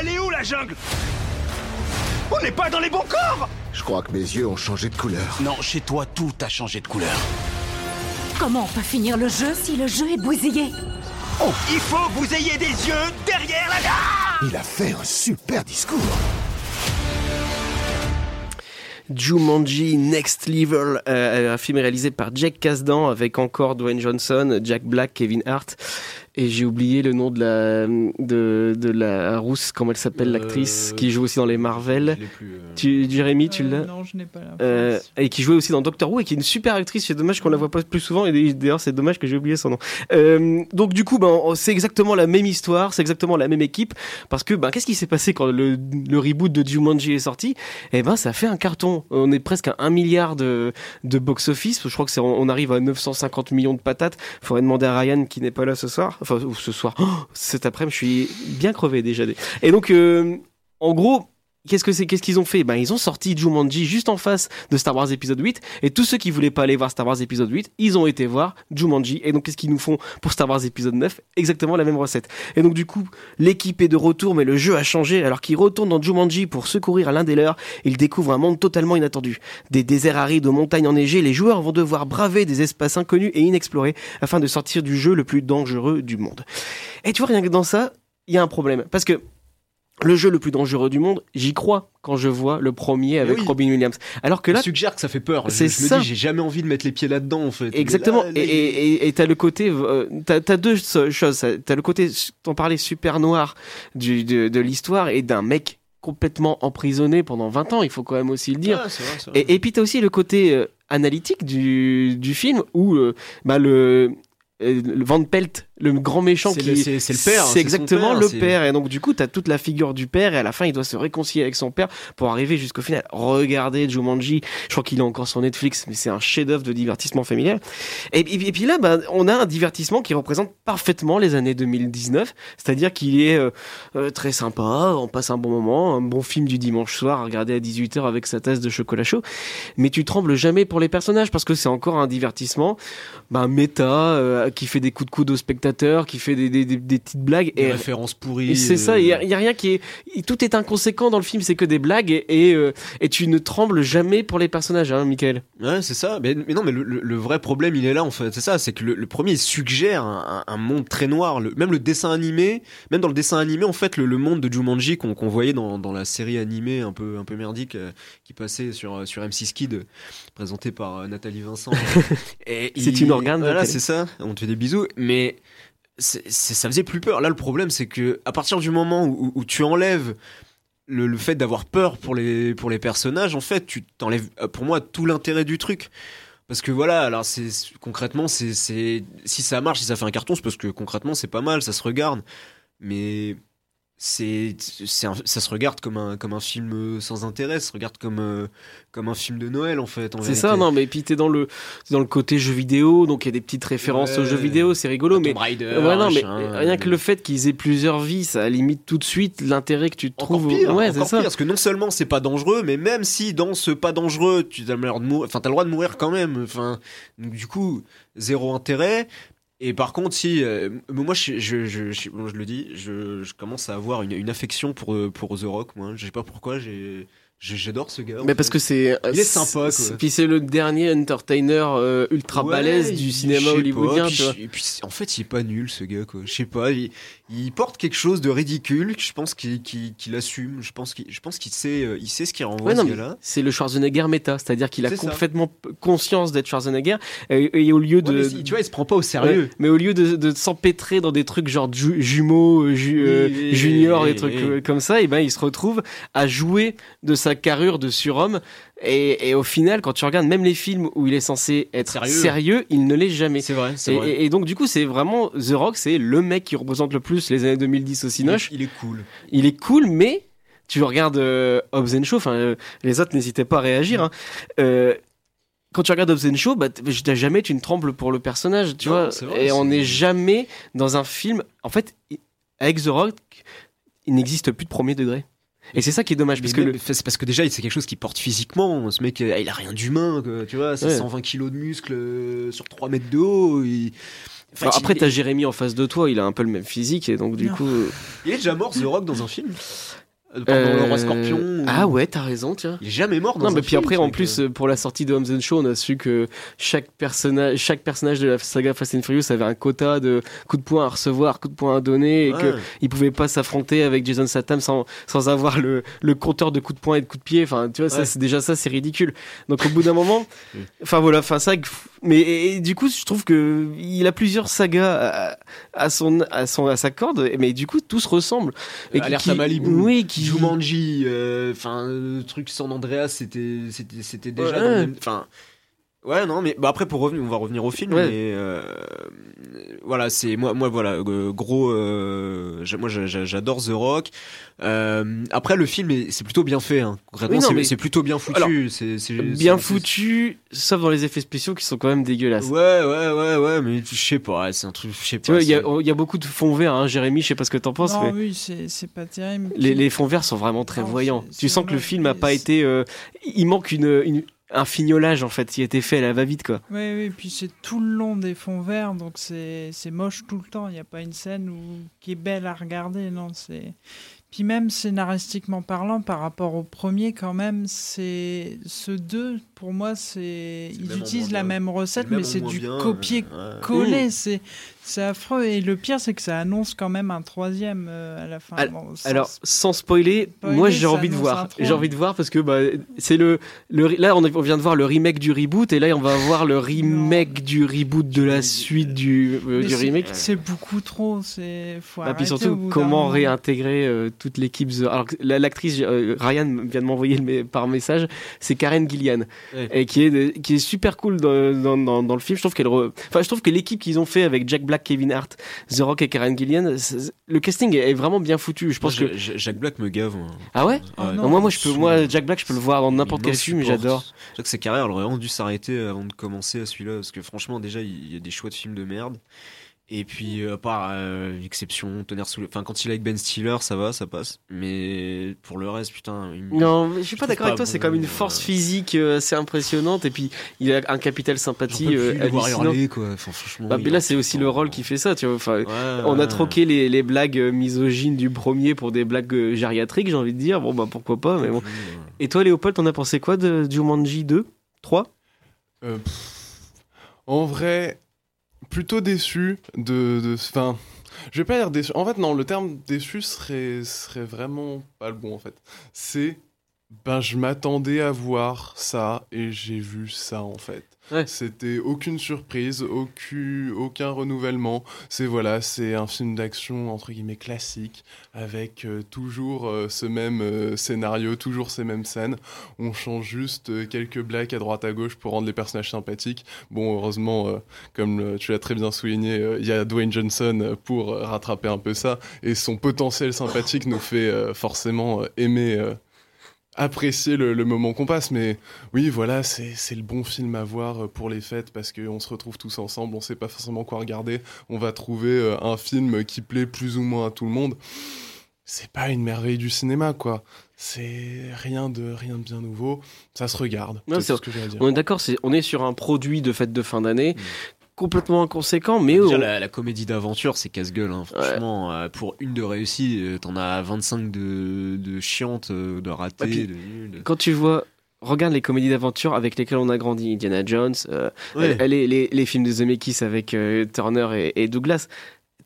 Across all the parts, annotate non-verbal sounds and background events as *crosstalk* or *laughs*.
Elle est où la jungle? On n'est pas dans les bons corps Je crois que mes yeux ont changé de couleur. Non, chez toi, tout a changé de couleur. Comment on peut finir le jeu si le jeu est bousillé? Oh, il faut que vous ayez des yeux derrière la gare Il a fait un super discours. Jumanji Next Level, euh, un film réalisé par Jack Kasdan avec encore Dwayne Johnson, Jack Black, Kevin Hart. Et j'ai oublié le nom de la, de, de la rousse, comment elle s'appelle, l'actrice, qui joue aussi dans les Marvel. Tu, Jérémy, tu l'as Non, je n'ai pas la Euh, et qui jouait aussi dans Doctor Who et qui est une super actrice. C'est dommage qu'on la voit pas plus souvent et d'ailleurs c'est dommage que j'ai oublié son nom. Euh, donc du coup, ben c'est exactement la même histoire, c'est exactement la même équipe parce que ben qu'est-ce qui s'est passé quand le, le reboot de Jumanji est sorti? Eh ben ça fait un carton. On est presque à 1 milliard de, de box office. Je crois que c'est on arrive à 950 millions de patates. Faudrait demander à Ryan qui n'est pas là ce soir. Enfin ce soir. *gasps* Cet après-midi, je suis bien crevé déjà. Et donc euh, en gros Qu'est-ce que c'est Qu'est-ce qu'ils ont fait? Ben ils ont sorti Jumanji juste en face de Star Wars épisode 8 et tous ceux qui voulaient pas aller voir Star Wars épisode 8, ils ont été voir Jumanji et donc qu'est-ce qu'ils nous font pour Star Wars épisode 9 Exactement la même recette. Et donc du coup, l'équipe est de retour mais le jeu a changé alors qu'ils retournent dans Jumanji pour secourir à l'un des leurs, ils découvrent un monde totalement inattendu. Des déserts arides aux montagnes enneigées, les joueurs vont devoir braver des espaces inconnus et inexplorés afin de sortir du jeu le plus dangereux du monde. Et tu vois rien que dans ça, il y a un problème parce que le jeu le plus dangereux du monde, j'y crois quand je vois le premier avec oui. Robin Williams. Alors que là, Ça suggère que ça fait peur. Je, C'est je me ça. dis, j'ai jamais envie de mettre les pieds là-dedans, en fait. exactement. Là, Et- là, Et t'as le côté, euh, t'as as deux choses. T'as le côté, t'en parlais super noir du, de, de l'histoire et d'un mec complètement emprisonné pendant 20 ans. Il faut quand même aussi le dire. Ah, c'est vrai, c'est vrai. Et, et puis t'as aussi le côté euh, analytique du, du film où euh, bah, le Van Pelt, le grand méchant qui c'est- le père, c'est c'est exactement père, le père. Et donc du coup t'as toute la figure du père et à la fin il doit se réconcilier avec son père pour arriver jusqu'au final. Regardez Jumanji je crois qu'il a encore sur Netflix mais c'est un chef-d'œuvre de divertissement familial. Et, et- et puis là bah, on a un divertissement qui représente parfaitement les années 2019 c'est-à-dire qu'il est euh, euh, très sympa on passe un bon moment un bon film du dimanche soir à regarder à 18h avec sa tasse de chocolat chaud. Mais tu trembles jamais pour les personnages parce que c'est encore un divertissement bah, méta euh, qui fait des coups de coude aux spectateurs qui fait des, des, des- des petites blagues Des et, références pourries. et c'est ça euh, il y, a- rien qui est tout est inconséquent dans le film c'est que des blagues et, et, euh, et tu ne trembles jamais pour les personnages hein Michael Ouais, c'est ça. Mais, mais non, mais le, le- le vrai problème, il est là, en fait. C'est ça, c'est que le, le premier, suggère un, un- un monde très noir. Le- même le dessin animé, même dans le dessin animé, en fait, le, le monde de Jumanji qu'on voyait dans, dans la série animée un peu, un peu merdique euh, qui passait sur, sur M6 Kid, présentée par euh, Nathalie Vincent. *laughs* C'est une organe, Voilà, c'est ça. On te fait des bisous. Mais ça faisait plus peur. Là, le problème, c'est que à partir du moment où, tu enlèves le, fait d'avoir peur pour les, pour les personnages, en fait, tu t'enlèves, euh, pour moi, tout l'intérêt du truc. Parce que voilà, alors c'est concrètement, c'est si ça marche, si ça fait un carton, c'est parce que concrètement c'est pas mal, ça se regarde. Mais c'est ça se regarde comme un comme un film euh, sans intérêt, ça se regarde comme euh, comme un film de Noël en fait. c'est ça non mais puis t'es dans le dans le côté jeu vidéo donc il y a des petites références Ouais. aux jeux vidéo c'est rigolo mais Tomb Raider, Ouais, non, mais rien que mais- le fait qu'ils aient plusieurs vies, ça limite tout de suite l'intérêt que tu Encore trouves. pire, ouais, encore ça. pire, parce que non seulement c'est pas dangereux, mais même si dans ce pas dangereux, tu as le, malheur de mourir- enfin, t'as le droit de mourir quand même. Enfin, du coup, zéro intérêt. Et par contre, si euh, moi, je, je, je, je, le dis, je, commence à avoir une, affection pour euh, pour The Rock. Moi, je sais pas pourquoi, j'ai- j'adore ce gars. Mais parce fait. que c'est. Il est sympa, quoi. Puis c'est le dernier entertainer euh, ultra Ouais, balèze du cinéma hollywoodien, pas, tu puis vois. je- Et puis, en fait, il est pas nul, ce gars, quoi. Je sais pas, il, il porte quelque chose de ridicule. Je pense qu'il qu'il assume. Je pense qu'il sait, euh, il sait ce qu'il renvoie, Ouais, ce gars-là. c'est le Schwarzenegger méta, c'est-à-dire qu'il a ça. complètement conscience d'être Schwarzenegger et, et au lieu de. tu vois, il se prend pas au sérieux. Mais au lieu de, de s'empêtrer dans des trucs genre ju- jumeaux, ju- euh, junior, des trucs euh, comme ça, et ben il se retrouve à jouer de sa carrure de surhomme. Et, et au final, quand tu regardes même les films où il est censé être Sérieux. sérieux, il ne l'est jamais. C'est vrai, c'est Et, vrai. et- et donc du coup, c'est vraiment The Rock, c'est le mec qui représente le plus les années 2010 au Cinoche. il est cool. Il est cool, mais tu regardes euh, Hobbs and Shaw, enfin euh, les autres n'hésitez pas à réagir. hein. Euh, quand tu regardes Hobbs and Shaw, bah, t'as jamais tu ne trembles pour le personnage, tu Non, vois. vrai, et on n'est jamais dans un film. En fait, avec The Rock, il n'existe plus de premier degré. Et c'est ça qui est dommage, parce que le- c'est parce que déjà, c'est quelque chose qui porte physiquement. Ce mec, euh, il a rien d'humain, tu vois. C'est Ouais. 120 kilos de muscles euh, sur 3 mètres de haut. il- Alors, fatigué. après, t'as Jérémy en face de toi, il a un peu le même physique, et donc du Non. coup. euh, Il est déjà mort, The Rock, dans un film Euh, euh, le roi scorpion ou- Ah ouais, t'as raison, tiens. Il est jamais mort dans Non, mais puis film, après, en plus, euh. euh, pour la sortie de Homes and Show, on a su que chaque personnage, chaque personnage de la saga Fast and Furious avait un quota de coups de poing à recevoir, coups de poing à donner, et Ouais. que il pouvait pas s'affronter avec Jason Statham sans, sans avoir le, le compteur de coups de poing et de coups de pied. Enfin, tu vois, ça, c'est déjà ça, c'est ridicule. Donc, au bout d'un moment, *laughs* enfin voilà, enfin ça, mais et- et du coup, je trouve que il a plusieurs sagas à, à son, à son, à sa corde, mais du coup, tous ressemblent. Et Alerte qui- à Malibu, oui, qui Jumanji, euh, enfin, le truc San Andreas, c'était, c'était, c'était déjà Ouais. dans le même- enfin. Ouais, non, mais bah après pour revenir, on va revenir au film, Ouais. mais euh, voilà, c'est moi, moi voilà, euh, gros, euh, moi j'a- j'a- j'adore The Rock. Euh, après le film, est- c'est plutôt bien fait, hein. concrètement, Oui, c'est, mais- c'est plutôt bien foutu. Alors, bien foutu, sauf dans les effets spéciaux qui sont quand même dégueulasses. Ouais, ouais, ouais, ouais, mais je sais pas, c'est un truc, je sais pas. Il y, a- y beaucoup de fonds verts, hein, Jérémy, je sais pas ce que t'en penses, non, mais oui, c'est c'est pas terrible. les, les fonds verts sont vraiment très Non, voyants. Tu sens que le film a pas été. euh, il manque une, une- un fignolage en fait, qui a été fait à la va-vite quoi. Oui, oui, puis c'est tout le long des fonds verts, donc c'est c'est moche tout le temps. Il n'y a pas une scène où, qui est belle à regarder, non. c'est Puis même scénaristiquement parlant, par rapport au premier, quand même, c'est ce deux, pour moi, c'est ils utilisent la bien. même recette, mais c'est du bien, copier-coller. ouais. C'est c'est affreux. Et le pire, c'est que ça annonce quand même un troisième euh, à la fin. Al- Bon, sans- Alors, sans spoiler, Spoiler, moi j'ai envie de voir. J'ai envie de voir parce que bah, c'est le, le là on, vient de voir le remake du reboot et là on va *laughs* voir le remake du reboot de la suite du, euh, du remake. C'est beaucoup trop. C'est faut Ah, puis surtout, comment réintégrer euh, toute l'équipe The- Alors, l'actrice, euh, Ryan vient de m'envoyer me- par message, c'est Karen Gillian, Ouais. et qui est, qui est super cool dans, dans, dans, dans le film. Je trouve qu'elle, enfin, je trouve que l'équipe qu'ils ont fait avec Jack Black, Kevin Hart, The Rock et Karen Gillian, le casting est vraiment bien foutu. Je pense Moi, que. Jack Black me gave. moi. Ah ouais? Ouais. non. Non, moi, moi, je peux, moi, Jack Black, je peux le voir dans n'importe quel film, j'adore. Je que sa carrière elle aurait vraiment dû s'arrêter avant de commencer à celui-là parce que franchement déjà il y a des choix de films de merde. Et puis euh, à part euh, exception, tonnerre sous le... Enfin quand il est avec Ben Stiller ça va, ça passe. Mais pour le reste putain... il- Non, je suis pas d'accord avec toi, c'est bon, comme une euh, force physique euh, assez impressionnante, et puis il a un capital sympathie plus euh, le voir hallucinant. hurler, quoi. Enfin, franchement, Bah, mais là, c'est aussi le rôle qui fait ça, tu vois. Enfin, Ouais, On a troqué les, les blagues misogynes du premier pour des blagues gériatriques, j'ai envie de dire. Bon, bah pourquoi pas, mais bon. Et toi, Léopold, t'en as pensé quoi de Jumanji 2 3 Euh, pff, en vrai, plutôt déçu de. Enfin, je vais pas dire déçu. En fait, non, le terme déçu serait, serait vraiment pas le bon, en fait. C'est. Ben, je m'attendais à voir ça et j'ai vu ça, en fait. Ouais. C'était aucune surprise, aucun, aucun renouvellement. C'est voilà, c'est un film d'action entre guillemets classique avec euh, toujours euh, ce même euh, scénario, toujours ces mêmes scènes. On change juste quelques blagues à droite à gauche pour rendre les personnages sympathiques. Bon, heureusement, comme tu l'as très bien souligné, il y a Dwayne Johnson pour rattraper un peu ça. Et son potentiel sympathique nous fait forcément aimer, apprécier le, le moment qu'on passe. Mais oui, voilà, c'est c'est le bon film à voir euh, pour les fêtes parce qu'on se retrouve tous ensemble, on sait pas forcément quoi regarder. On va trouver euh, un film qui plaît plus ou moins à tout le monde. C'est pas une merveille du cinéma, quoi. C'est rien de rien de bien nouveau. Ça se regarde. Non, tout ce que à dire. On est d'accord, on est sur un produit de fête de fin d'année, Mm. Complètement inconséquent, mais Déjà, on- la, la comédie d'aventure, c'est casse-gueule. hein. Franchement, euh, pour une de réussie, euh, t'en as 25 de, de chiantes, euh, de ratées, Ouais, de quand tu vois. Regarde les comédies d'aventure avec lesquelles on a grandi, Indiana Jones, Ouais. les, les, les films de Zemeckis avec Turner et, et Douglas.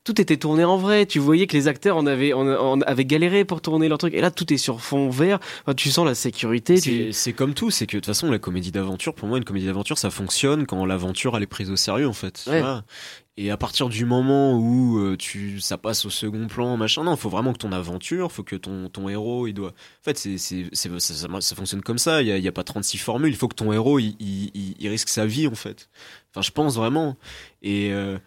Tout était tourné en vrai. Tu voyais que les acteurs en avaient, en, en avaient galéré pour tourner leur truc. Et là, tout est sur fond vert. Enfin, tu sens la sécurité. C'est comme tout, c'est que de toute façon, la comédie d'aventure, pour moi, une comédie d'aventure, ça fonctionne quand l'aventure, elle est prise au sérieux, en fait. Ouais. Et à partir du moment où euh, tu, ça passe au second plan, machin, non, faut vraiment que ton aventure, faut que ton, ton héros, il doit. En fait, c'est, ça, ça- ça fonctionne comme ça. Il y a, y a pas 36 formules. Il faut que ton héros, il, il, il- il risque sa vie, en fait. Enfin, je pense vraiment. Et, euh,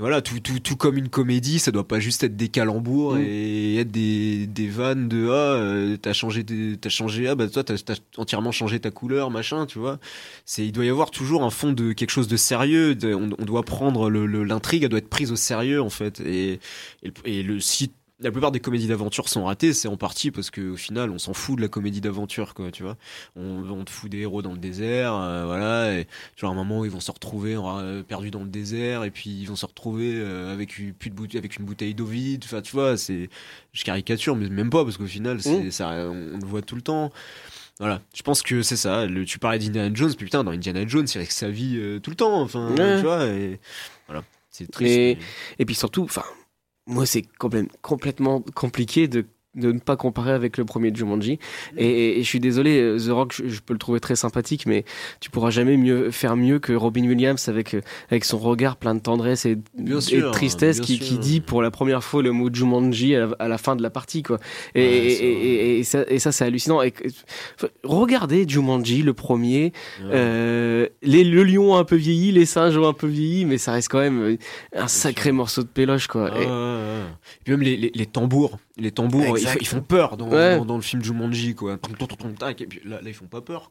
et voilà, tout, tout, tout comme une comédie, ça doit pas juste être des calembours Mm. et être des, des vannes de ah, euh, t'as changé, t'as changé, ah bah toi t'as, t'as entièrement changé ta couleur, machin, tu vois. C'est, il doit y avoir toujours un fond de quelque chose de sérieux. de- on, on doit prendre le, le- l'intrigue, elle doit être prise au sérieux en fait. Et, et, le- et le si la plupart des comédies d'aventure sont ratées, c'est en partie parce qu'au final, on s'en fout de la comédie d'aventure, quoi, tu vois. On, on te fout des héros dans le désert, euh, voilà, et genre à un moment, ils vont se retrouver euh, perdus dans le désert, et puis ils vont se retrouver euh, avec, une, plus de boute- avec une bouteille d'eau vide, enfin, tu vois, c'est. Je caricature, mais même pas, parce qu'au final, c'est, Mm. ça, on, on le voit tout le temps. Voilà, je pense que c'est ça. Le, tu parlais d'Indiana Jones, puis putain, dans Indiana Jones, il risque sa vie euh, tout le temps, enfin, Ouais. tu vois, et voilà, c'est triste. Mais- mais- Et puis surtout, enfin, moi c'est complè- complètement compliqué de de ne pas comparer avec le premier Jumanji. Et, et- et je suis désolé, euh, The Rock, je, je peux le trouver très sympathique, mais tu pourras jamais mieux faire mieux que Robin Williams avec euh, avec son regard plein de tendresse et, Bien et sûr, de tristesse qui, qui dit pour la première fois le mot Jumanji à la, à la fin de la partie, quoi. Et, Ouais, ça, et ça, c'est hallucinant. Et, regardez Jumanji, le premier. Ouais. Euh, les, le lion a un peu vieilli, les singes ont un peu vieilli, mais ça reste quand même un sacré morceau de péloche, quoi. Ah, Et- puis même les, les, les tambours, les tambours, ils, font peur dans, Ouais. dans, dans le film Jumanji, quoi. Et puis là, là, ils font pas peur.